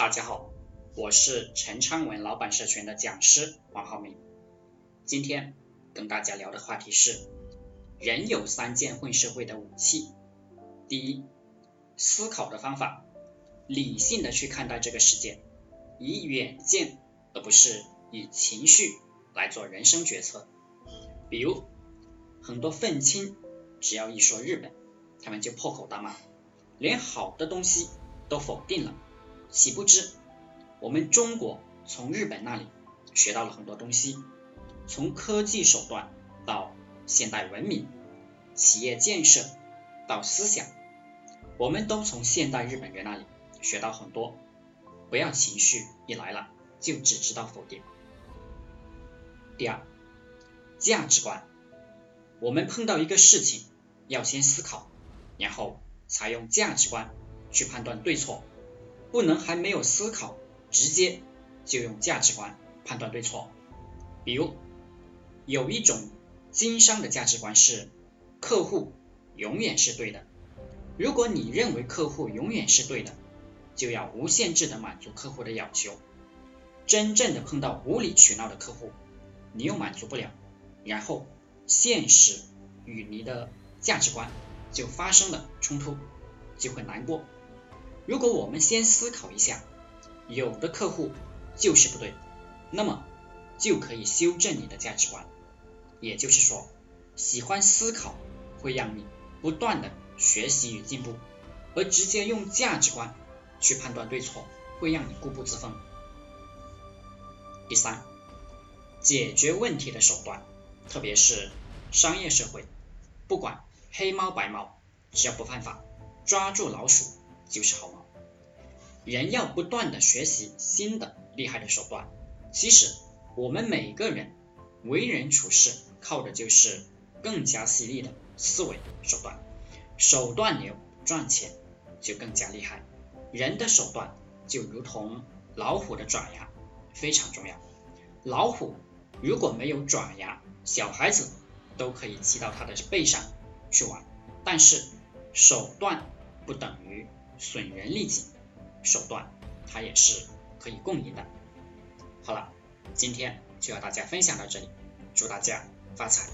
大家好，我是陈昌文老板社群的讲师王浩明。今天跟大家聊的话题是：人有三件混社会的武器。第一，思考的方法，理性的去看待这个世界，以远见而不是以情绪来做人生决策。比如，很多愤青只要一说日本，他们就破口大骂，连好的东西都否定了。岂不知，我们中国从日本那里学到了很多东西，从科技手段到现代文明、企业建设到思想，我们都从现代日本人那里学到很多。不要情绪一来了就只知道否定。第二，价值观，我们碰到一个事情要先思考，然后才用价值观去判断对错。不能还没有思考，直接就用价值观判断对错。比如，有一种经商的价值观是客户永远是对的。如果你认为客户永远是对的，就要无限制的满足客户的要求。真正的碰到无理取闹的客户，你又满足不了，然后现实与你的价值观就发生了冲突，就会难过。如果我们先思考一下，有的客户就是不对，那么就可以修正你的价值观。也就是说，喜欢思考会让你不断的学习与进步，而直接用价值观去判断对错，会让你固步自封。第三，解决问题的手段，特别是商业社会，不管黑猫白猫，只要不犯法，抓住老鼠就是好猫。人要不断的学习新的厉害的手段。其实我们每个人为人处事靠的就是更加犀利的思维手段，手段牛赚钱就更加厉害。人的手段就如同老虎的爪牙，非常重要。老虎如果没有爪牙，小孩子都可以骑到它的背上去玩。但是手段不等于损人利己。手段，它也是可以共赢的。好了，今天就和大家分享到这里，祝大家发财。